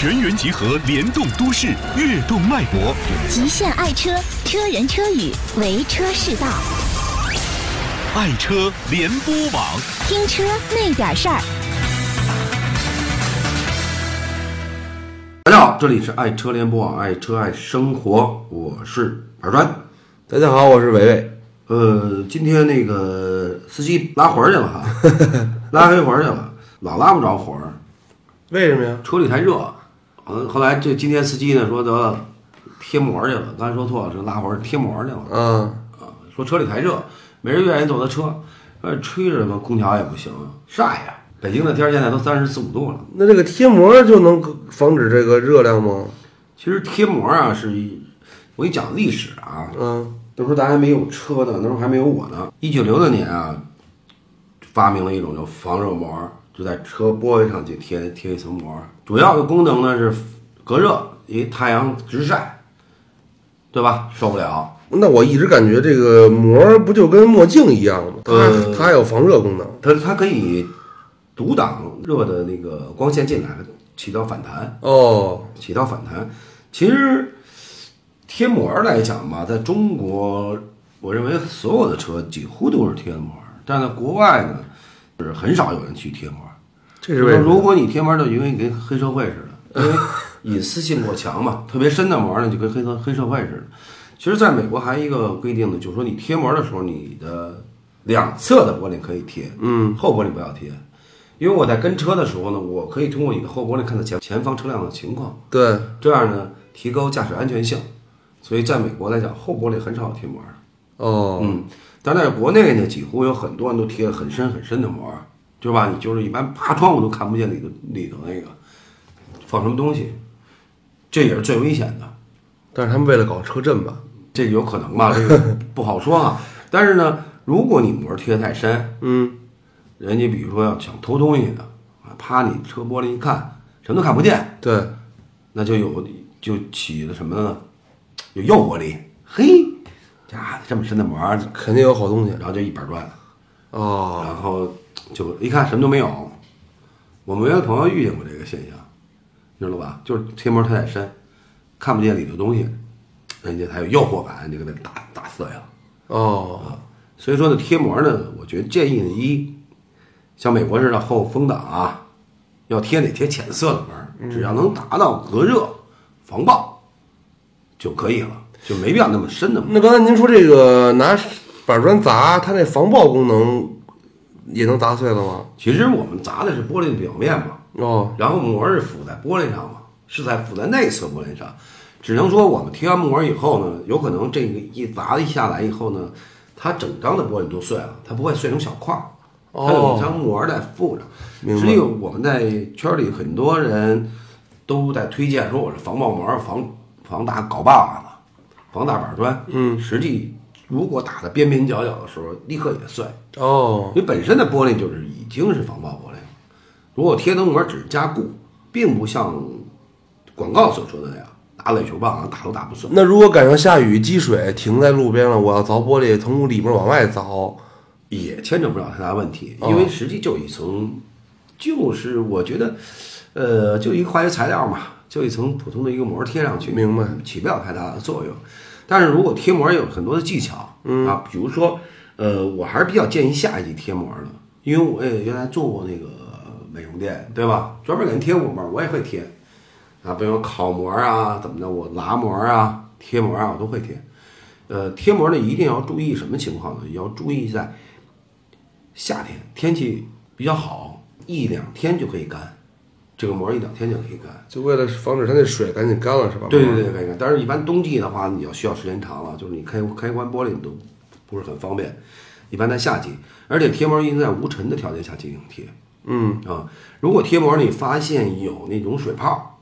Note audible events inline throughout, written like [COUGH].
全员集合，联动都市，跃动脉搏。极限爱车，车人车语，为车是道。爱车联播网，听车那点事儿。大家好，这里是爱车联播网，爱车爱生活，我是板砖。大家好，我是伟伟。呃，今天那个司机拉活儿去了哈，[LAUGHS] 拉黑活儿去了，老拉不着活儿，为什么呀？车里太热。呃，后来这今天司机呢说得了，贴膜去了，刚才说错了，是拉活儿贴膜去了。嗯，啊，说车里太热，没人愿意坐他车，呃，吹着嘛，空调也不行，晒呀。北京的天儿现在都三十四五度了。那这个贴膜就能防止这个热量吗？其实贴膜啊，是一，我给你讲历史啊，嗯，那时候咱还没有车呢，那时候还没有我呢。一九六六年啊，发明了一种叫防热膜，就在车玻璃上去贴贴一层膜，主要的功能呢是隔热，因为太阳直晒，对吧？受不了。那我一直感觉这个膜不就跟墨镜一样吗？它、呃它还有防热功能。它它可以阻挡热的那个光线进来，起到反弹。哦，起到反弹。其实贴膜儿来讲吧，在中国，我认为所有的车几乎都是贴的膜儿，但在国外呢，是很少有人去贴膜。这是为什么？如果你贴膜，就因为你跟黑社会似的，因为隐私性过强嘛，[LAUGHS] 特别深的膜呢，就跟黑社黑社会似的。其实，在美国还有一个规定呢，就是说你贴膜的时候，你的两侧的玻璃可以贴，嗯，后玻璃不要贴。因为我在跟车的时候呢，我可以通过你的后玻璃看到前前方车辆的情况，对，这样呢提高驾驶安全性。所以在美国来讲，后玻璃很少有贴膜的。哦，嗯，但在国内呢，几乎有很多人都贴了很深很深的膜，对吧？你就是一般扒窗户都看不见里头里头那个放什么东西，这也是最危险的。但是他们为了搞车震吧？这有可能吧？这个 [LAUGHS] 不好说啊。但是呢，如果你膜贴得太深，嗯，人家比如说要想偷东西的啊，趴你车玻璃一看，什么都看不见，对，那就有就起了什么呢？有诱惑力。嘿，家这么深的膜，肯定有好东西。然后就一板砖，哦，然后就一看什么都没有。我们原来朋友遇见过这个现象，你知道吧？就是贴膜贴太深，看不见里头东西，人家才有诱惑感，就给它打打碎了。哦，所以说呢，贴膜呢，我觉得建议呢，一像美国似的后风挡啊，要贴得贴浅色的膜，只要能达到隔热、防爆就可以了，就没必要那么深的膜。那刚才您说这个拿板砖砸，它那防爆功能也能砸碎了吗？其实我们砸的是玻璃的表面嘛，哦，然后膜是附在玻璃上嘛，是在附在内侧玻璃上。只能说我们贴完膜以后呢，有可能这个一砸一下来以后呢，它整张的玻璃都碎了，它不会碎成小块儿，它有一张膜在附着。明白实际我们在圈里很多人都在推荐说我是防爆膜、防防打镐把子、防大板砖。嗯，实际如果打的边边角角的时候，立刻也碎。哦，因为本身的玻璃就是已经是防爆玻璃了，如果贴灯膜只是加固，并不像广告所说的那样打垒球棒啊打都打不碎。那如果赶上下雨积水停在路边了，我要凿玻璃，从里面往外凿，也牵扯不了太大问题，哦因为实际就一层，就是我觉得，呃，就一个化学材料嘛，就一层普通的一个膜贴上去，明白起不了太大的作用。但是如果贴膜有很多的技巧，嗯啊，比如说，呃，我还是比较建议下一级贴膜的，因为我也原来做过那个美容店，对吧？专门给人贴过膜，我也会贴，啊，比如说烤膜啊，怎么的，我拉膜啊，贴膜啊，我都会贴。呃，贴膜呢一定要注意什么情况呢？要注意在夏天天气比较好，一两天就可以干，这个膜一两天就可以干。就为了防止它那水赶紧干了，是吧？对对对，可以干。但是，一般冬季的话，你要需要时间长了，就是你开开关玻璃你都不是很方便。一般在夏季，而且贴膜一定在无尘的条件下进行贴。嗯，啊，如果贴膜你发现有那种水泡，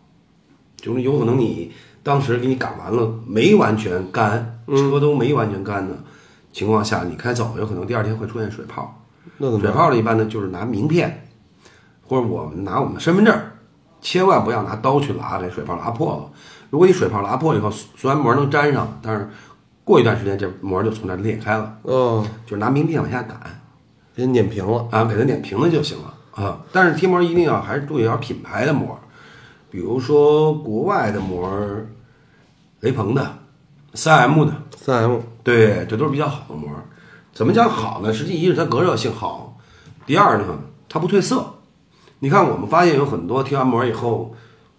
就是有可能你当时给你赶完了没完全干，车都没完全干的情况下，你开走有可能第二天会出现水泡。水那怎么办？泡的一般呢就是拿名片，或者我们拿我们的身份证，千万不要拿刀去拉，这水泡拉破了。如果你水泡拉破以后，虽然膜能粘上，但是过一段时间这膜就从这儿裂开了，哦，就是拿名片往下赶给碾平了。啊，给它碾平了就行了啊。但是贴膜一定要还是注意要品牌的膜，比如说国外的膜儿，雷朋的、三 M 的，三 M 对，这都是比较好的膜儿。怎么讲好呢？实际一是它隔热性好，第二呢，它不褪色。你看，我们发现有很多贴完膜以后，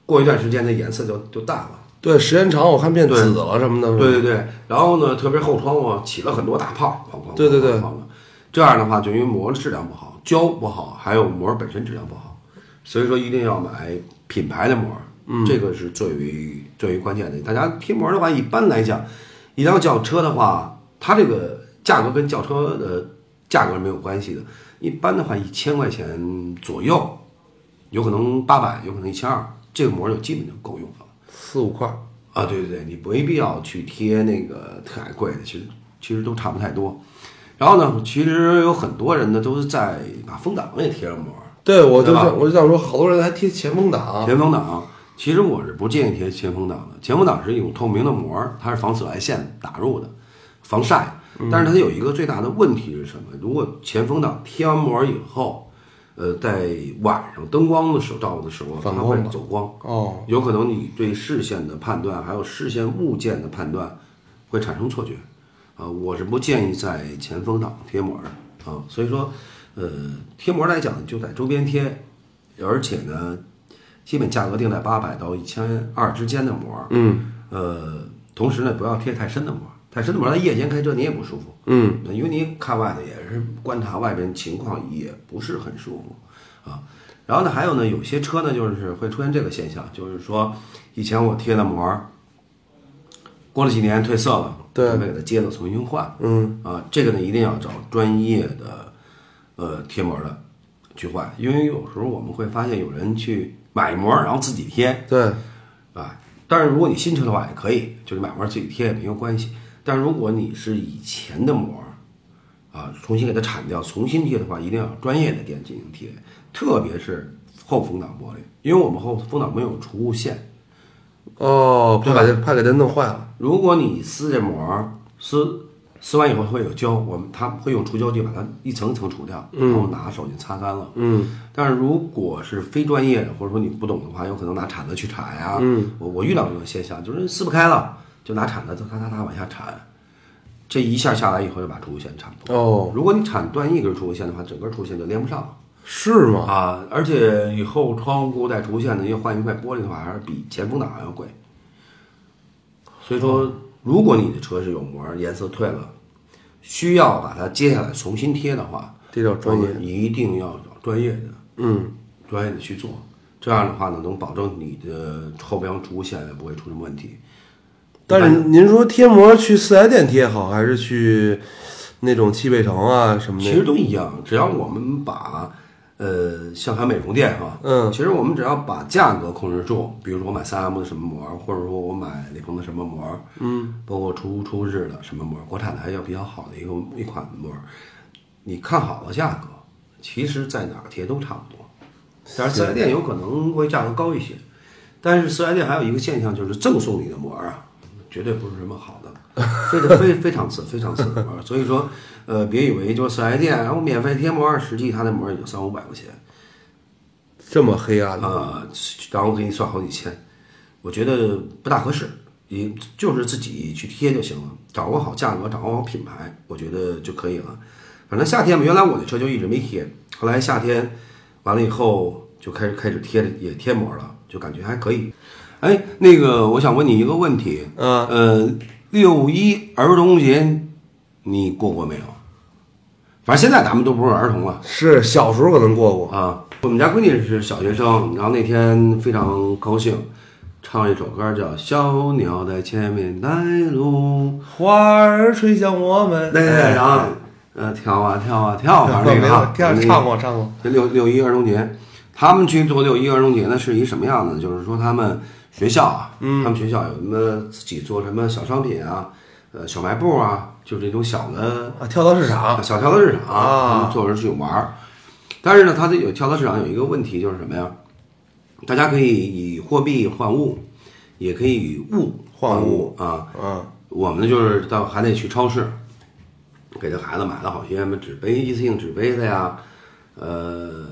过一段时间它颜色就就淡了。对，时间长我看变紫了什么的。对对对，然后呢，特别后窗户起了很多大泡，哐哐哐对对对。这样的话，就因为膜的质量不好，胶不好，还有膜本身质量不好，所以说一定要买品牌的膜，嗯，这个是最为最为关键的。大家贴膜的话，一般来讲，一辆轿车的话，它这个价格跟轿车的价格是没有关系的。一般的话，一千块钱左右，有可能八百，有可能一千二，这个膜就基本就够用了。四五块。啊，对对对，你没必要去贴那个太贵的，其实其实都差不太多。然后呢，其实有很多人呢都是在把风挡也贴上膜，对，我就想我就想说，好多人还贴前风挡。前风挡。其实我是不建议贴前风挡的，前风挡是一种透明的膜，它是防紫外线打入的，防晒。但是它有一个最大的问题是什么？如果前风挡贴完膜以后，呃，在晚上灯光的时候照的时候，它会走光。哦，有可能你对视线的判断，还有视线物件的判断，会产生错觉。啊、我是不建议在前风挡贴膜的啊。所以说，呃，贴膜来讲就在周边贴，而且呢，基本价格定在八百到一千二之间的膜。嗯呃，同时呢，不要贴太深的膜，太深的膜，在夜间开车你也不舒服。嗯，因为你看外头也是观察外边情况，也不是很舒服啊。然后呢，还有呢，有些车呢，就是会出现这个现象，就是说，以前我贴的膜，过了几年褪色了，对准备给它接了重新换。嗯啊，这个呢一定要找专业的呃贴膜的去换，因为有时候我们会发现有人去买膜，然后自己贴，对，啊，但是如果你新车的话也可以，就是买膜自己贴也没有关系。但如果你是以前的膜，啊，重新给它铲掉，重新贴的话，一定要专业的店进行贴，特别是后风挡玻璃，因为我们后风挡没有除雾线。哦，怕把它怕给它弄坏了。如果你撕这膜，撕撕完以后会有胶，我们它会用除胶剂把它一层一层除掉，然后拿手就擦干了。嗯，但是如果是非专业的，或者说你不懂的话，有可能拿铲子去铲呀。嗯，我我遇到这种现象，就是撕不开了，就拿铲子就咔咔咔往下铲，这一下下来以后就把除雾线铲破。哦，如果你铲断一根除雾线的话，整根除雾线就连不上了是吗？啊！而且以后窗户带除雾线的，要换一块玻璃的话，还是比前风挡还要贵。所以说，如果你的车是有膜，颜色褪了，需要把它揭下来重新贴的话，这叫专业一定要找专业的，嗯，专业的去做。这样的话呢，能保证你的后边除雾线也不会出什么问题。但是您说贴膜去四 S 店贴好，还是去那种汽配城啊什么的？其实？都一样，只要我们把呃，像海美容店哈，嗯。其实我们只要把价格控制住，比如说我买三 M 的什么膜，或者说我买雷朋的什么膜，嗯，包括出出日的什么膜，国产的还有比较好的一个一款膜，你看好了价格，其实在哪儿贴都差不多，但是四 S 店有可能会价格高一些，但是四 S 店还有一个现象就是赠送你的膜啊，绝对不是什么好的，非常非非常次 [LAUGHS] 非常次的膜，所以说呃，别以为就是四 S 店然后免费贴膜，实际它的膜也就三五百块钱。这么黑暗的？啊，然后给你算好几千，我觉得不大合适。你就是自己去贴就行了，掌握好价格，掌握好品牌，我觉得就可以了。反正夏天嘛，原来我的车就一直没贴，后来夏天完了以后就开始开始贴也贴膜了，就感觉还可以。哎，那个我想问你一个问题，嗯呃，六一儿童节你过过没有？反正现在咱们都不是儿童了。是小时候可能过过。啊，我们家闺女是小学生，然后那天非常高兴，唱一首歌叫《小鸟在前面带路花儿吹向我们。》，对对对，然后呃跳啊跳啊跳，反正那个啊，跳那个唱过唱过。这六六一儿童节，他们去做六一儿童节呢是一什么样子？就是说他们学校啊，嗯他们学校有什么自己做什么小商品啊，呃小卖部啊，就这种小的啊，跳蚤市场。小跳蚤市场啊他们做着去玩儿。但是呢，它这有跳蚤市场有一个问题就是什么呀？大家可以以货币换物，也可以以物换物物啊。嗯，我们呢就是到还得去超市，给这孩子买了好些什么纸杯、一次性纸杯子呀，呃，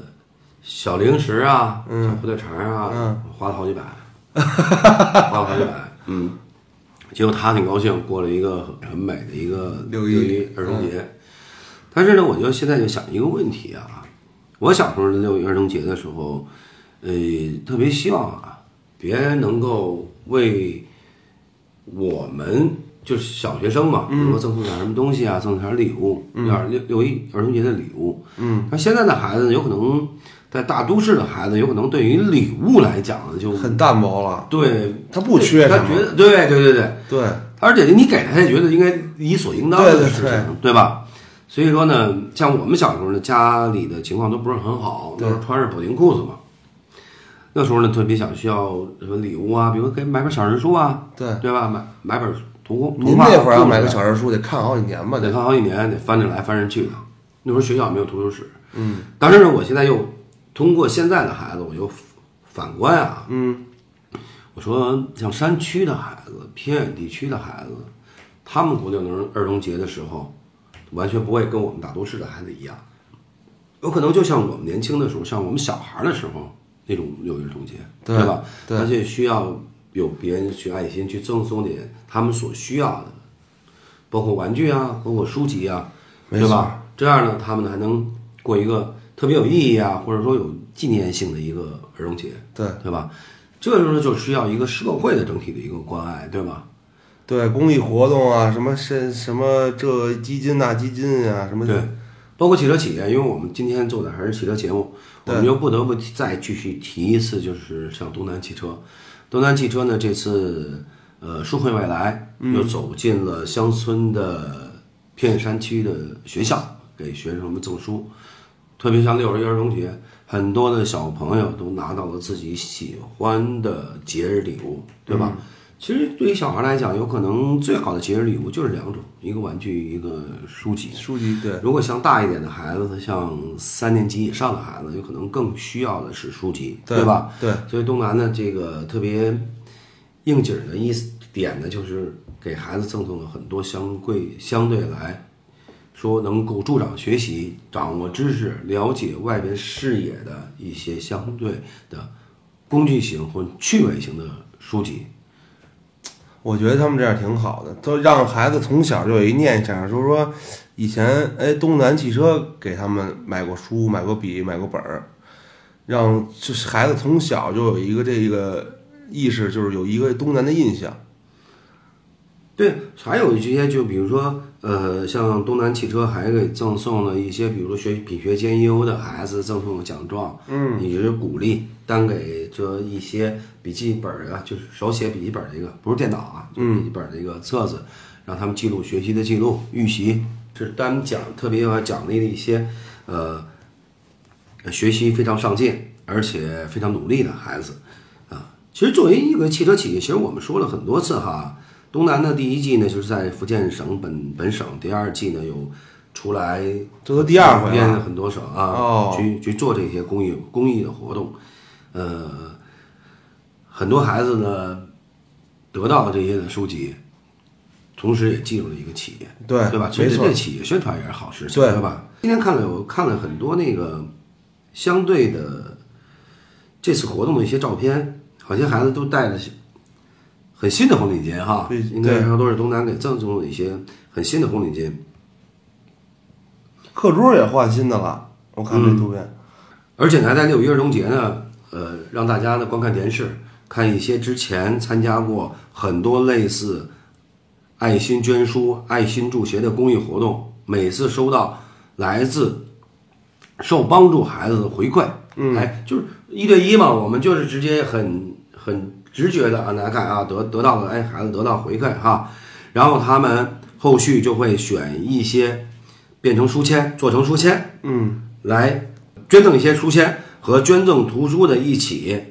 小零食啊，小火腿肠啊，嗯花了好几百，花了好几百，嗯。结果他挺高兴，过了一个很美的一个六一一儿童节。但是呢，我就现在就想一个问题啊，我小时候的六一儿童节的时候，呃，特别希望啊，别人能够为我们就是小学生嘛，比如说赠送点什么东西啊，赠送点礼物，点六六一儿童节的礼物。嗯，那现在的孩子有可能在大都市的孩子，有可能对于礼物来讲呢，就很淡薄了。对他不缺他觉得对对对对，对，而且你给他，他也觉得应该理所应当的事情，对吧？所以说呢，像我们小时候呢，家里的情况都不是很好，那时候穿着补丁裤子嘛。那时候呢，特别想需要什么礼物啊，比如给买本小人书啊，对对吧？买买本图图您画那会儿要买个小人书得看好几年吧？得得看好几年，得翻着来翻着去的。那时候学校没有图书室，嗯，但是呢，我现在又通过现在的孩子，我就反观啊，嗯，我说像山区的孩子、偏远地区的孩子，他们过六一儿童节的时候，完全不会跟我们大都市的孩子一样，有可能就像我们年轻的时候，像我们小孩的时候那种六一儿童节，对吧？对而且需要有别人去爱心去赠送点他们所需要的，包括玩具啊，包括书籍啊，没对吧？这样呢，他们还能过一个特别有意义啊，或者说有纪念性的一个儿童节，对对吧？这个时候就需要一个社会的整体的一个关爱，对吧？对，公益活动啊，什么是什么这基金那基金啊，什么对，包括汽车企业，因为我们今天做的还是汽车节目，我们对又不得不再继续提一次，就是像东南汽车。东南汽车呢，这次呃书会未来又走进了乡村的偏远山区的学校，给学生们赠书。特别像六一儿童节，很多的小朋友都拿到了自己喜欢的节日礼物，对吧？其实对于小孩来讲，有可能最好的节日礼物就是两种，一个玩具，一个书籍。书籍，对，如果像大一点的孩子，像三年级以上的孩子，有可能更需要的是书籍，对吧？对所以东南的这个特别应景的意思点呢，就是给孩子赠送了很多相贵相对来说能够助长学习、掌握知识、了解外边视野的一些相对的工具型或趣味型的书籍。我觉得他们这样挺好的，都让孩子从小就有一念想，就是说，以前哎，东南汽车给他们买过书、买过笔、买过本儿，让就是孩子从小就有一个这个意识，就是有一个东南的印象。对，还有一些就比如说，呃，像东南汽车还给赠送了一些，比如说学品学兼优的孩子赠送了奖状，嗯，也就是鼓励单给这一些笔记本啊，就是手写笔记本儿的一个，不是电脑啊，就是笔记本儿的一个册子，让他们记录学习的记录、预习，是单奖特别要奖励的一些，呃，学习非常上进而且非常努力的孩子，啊，其实作为一个汽车企业，其实我们说了很多次哈。东南的第一季呢，就是在福建省本本省；第二季呢，有出来这都第二回了，很多省啊，哦去去做这些公益公益的活动。呃，很多孩子呢得到了这些的书籍，同时也进入了一个企业，对对吧？其实对企业宣传也是好事情，对对吧？今天看了我看了很多那个相对的这次活动的一些照片，好些孩子都带着很新的红领巾哈，应该说都是东南给赠送的一些很新的红领巾。课桌也换新的了，我看这图片。而且呢，在六一儿童节呢，呃，让大家呢观看电视，看一些之前参加过很多类似爱心捐书、爱心助学的公益活动，每次收到来自受帮助孩子的回馈，嗯，哎，就是一对一嘛，我们就是直接很很直觉的啊，大家看啊，得得到了，哎，孩子得到回馈哈，然后他们后续就会选一些变成书签，做成书签，嗯，来捐赠一些书签和捐赠图书的一起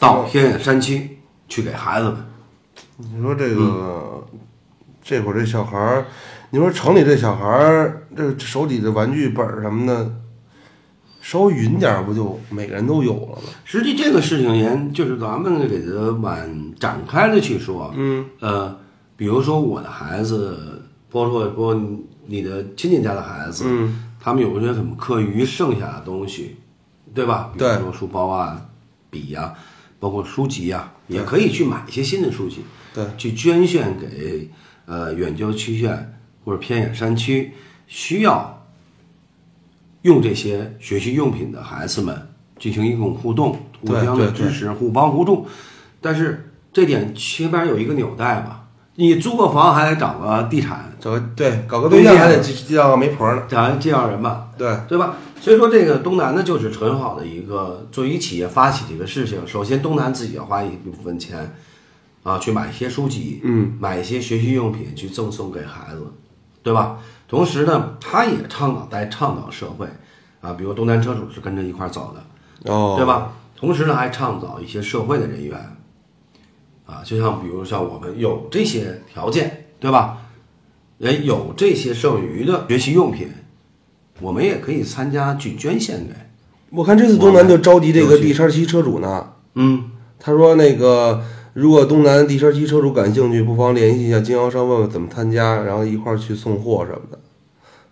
到偏远山区去给孩子们。你说这个，这会儿这小孩儿，你说城里这小孩儿，这手里的玩具本儿什么的，稍微匀点儿，不就每个人都有了吗？实际这个事情也就是咱们给它往展开的去说，嗯，呃，比如说我的孩子，包括包括你的亲戚家的孩子，嗯，他们有些什么课余剩下的东西，对吧？比如说书包啊、笔呀、包括书籍呀、也可以去买一些新的书籍，对。去捐献给呃远郊区县或者偏远山区需要用这些学习用品的孩子们进行一种互动，互相的支持，互帮互助。但是这点起码有一个纽带吧，你租个房还得找个地产找个对搞个对象还得介介绍个媒婆呢。找人介绍人吧，对，对吧？所以说，这个东南呢，就是很好的一个作为一企业发起这个事情。首先，东南自己要花一部分钱啊，去买一些书籍，嗯，买一些学习用品去赠送给孩子，对吧？同时呢，他也倡导在倡导社会啊，比如东南车主是跟着一块儿走的，哦，对？吧？同时呢，还倡导一些社会的人员，啊，就像比如像我们有这些条件，对吧？人有这些剩余的学习用品，我们也可以参加去捐献给，我看这次东南就召集这个 D 叉七车主呢，嗯，他说那个如果东南地车机车主感兴趣，不妨联系一下经销商，问问怎么参加，然后一块儿去送货什么的。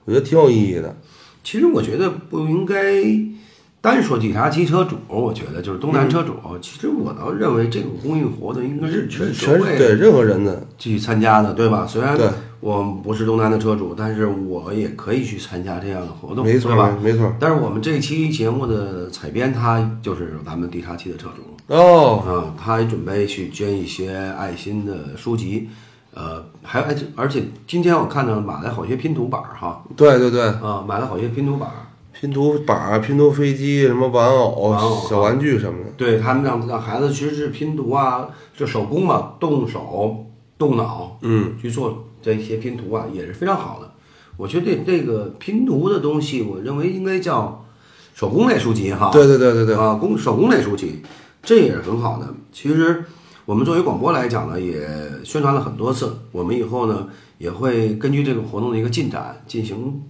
我觉得挺有意义的。其实我觉得不应该单说地茶机车主，我觉得就是东南车主。其实我倒认为这个公益活动应该是全社会全是对任何人的，去参加的，对吧？虽然对我不是东南的车主，但是我也可以去参加这样的活动，没错对吧？没错。但是我们这期节目的采编他就是咱们地茶期的车主，哦，啊，他也准备去捐一些爱心的书籍，呃，还而且而且今天我看到买了好些拼图板儿哈，对对对，啊，买了好些拼图板儿，拼图板儿、拼图飞机、什么玩偶、玩偶小玩具什么的。对他们让让孩子其实是拼图啊，就手工嘛，动手动脑，嗯，去做这些拼图啊，也是非常好的。我觉得这这个拼图的东西，我认为应该叫手工类书籍哈。对对对对对，啊，工手工类书籍，这也是很好的。其实我们作为广播来讲呢，也宣传了很多次。我们以后呢也会根据这个活动的一个进展进行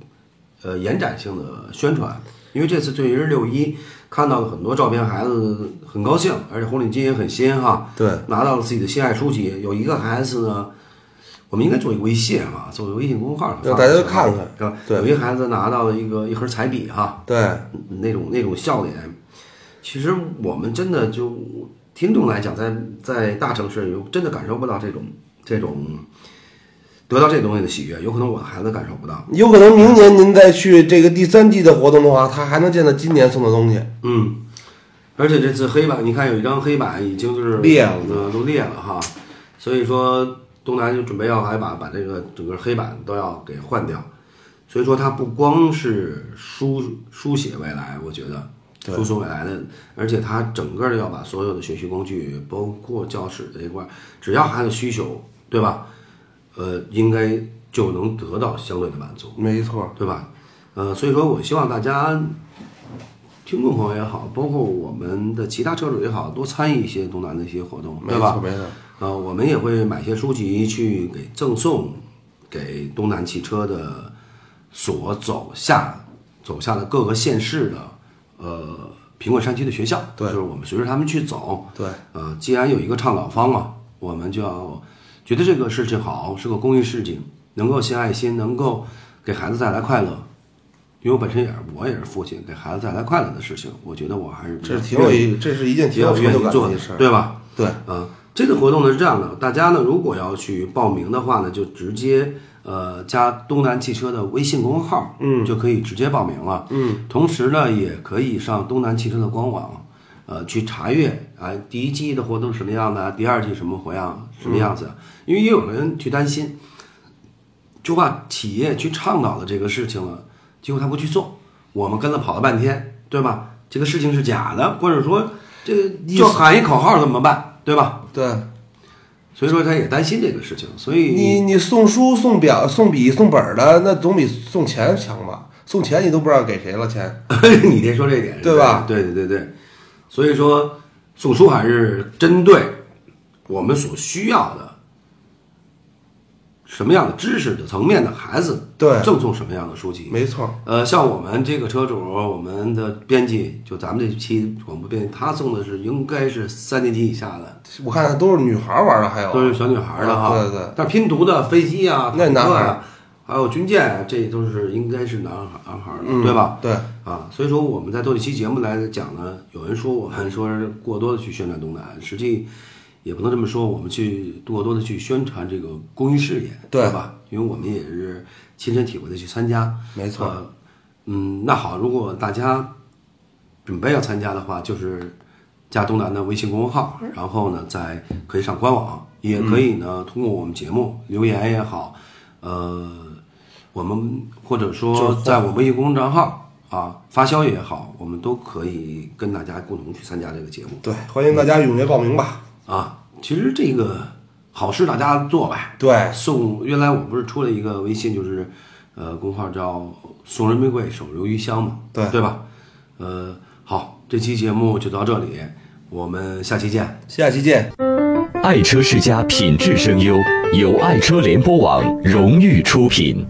呃延展性的宣传。因为这次对于六一看到了很多照片，孩子很高兴，而且红领巾也很新哈。对，拿到了自己的心爱书籍。有一个孩子呢，我们应该做一个微信啊，做一个微信公众号，让大家都看看是吧？对有一个孩子拿到了一个一盒彩笔哈，对，那种那种笑脸，其实我们真的就听众来讲，在在大城市有真的感受不到这种这种得到这东西的喜悦，有可能我的孩子感受不到。有可能明年您再去这个第三季的活动的话，他还能见到今年送的东西。嗯，而且这次黑板，你看有一张黑板已经就是裂了呃，都裂了哈，所以说东南就准备要还把把这个整个黑板都要给换掉，所以说它不光是书书写未来，我觉得对输送未来的，而且它整个的要把所有的学习工具，包括教室这一块儿，只要孩子需求，对吧？呃，应该就能得到相对的满足。没错，对吧？呃，所以说我希望大家听众朋友也好，包括我们的其他车主也好，多参与一些东南的一些活动，没对吧错，？没错。呃，我们也会买些书籍去给赠送给东南汽车的所走下走下的各个县市的呃贫困山区的学校，对就是我们随着他们去走，对，呃，既然有一个倡导方嘛，我们就要觉得这个事情好，是个公益事情，能够献爱心，能够给孩子带来快乐。因为我本身也是，我也是父亲，给孩子带来快乐的事情，我觉得我还是挺有一，这是一件挺有成就愿意做的感的事，儿。对吧？对，啊，这个活动呢是这样的，大家呢如果要去报名的话呢，就直接呃加东南汽车的微信公众号，嗯，就可以直接报名了，嗯，同时呢也可以上东南汽车的官网，呃，去查阅啊第一季的活动是什么样的，第二季什么活样什么样子，因为也有人去担心，就怕企业去倡导的这个事情了，结果他不去做，我们跟了跑了半天，对吧？这个事情是假的，或者说这个就喊一口号怎么办，对吧？对所以说他也担心这个事情，所以你你送书、送表、送笔、送本儿的，那总比送钱强吧？送钱你都不知道给谁了钱。[LAUGHS] 你别说这点，对吧对对对对，所以说送书还是针对我们所需要的什么样的知识的层面的孩子，对。赠送什么样的书籍。没错，呃，像我们这个车主，我们的编辑，就咱们这期广播编辑，他送的是应该是三年级以下的，我看都是女孩玩的，还有。都是小女孩的哈。对对对。但拼图的飞机啊，那男孩。还有军舰，这都是应该是男孩男孩的，对吧？对，啊，所以说我们在做这期节目来讲呢，有人说我们说是过多的去宣传东南，实际也不能这么说，我们去过多的去宣传这个公益事业，对吧？因为我们也是亲身体会的去参加，没错呃嗯，那好，如果大家准备要参加的话，就是加东南的微信公众号，然后呢，再可以上官网，也可以呢通过我们节目留言也好，呃，我们或者说在我微信公众账号啊发消息也好，我们都可以跟大家共同去参加这个节目对，欢迎大家踊跃报名吧。啊。其实这个好事大家做呗，对，送原来我不是出了一个微信，就是呃公号叫“送人玫瑰，手留余香”嘛，对对吧？呃，好，这期节目就到这里，我们下期见。下期见。爱车世家品质声优，由爱车联播网荣誉出品。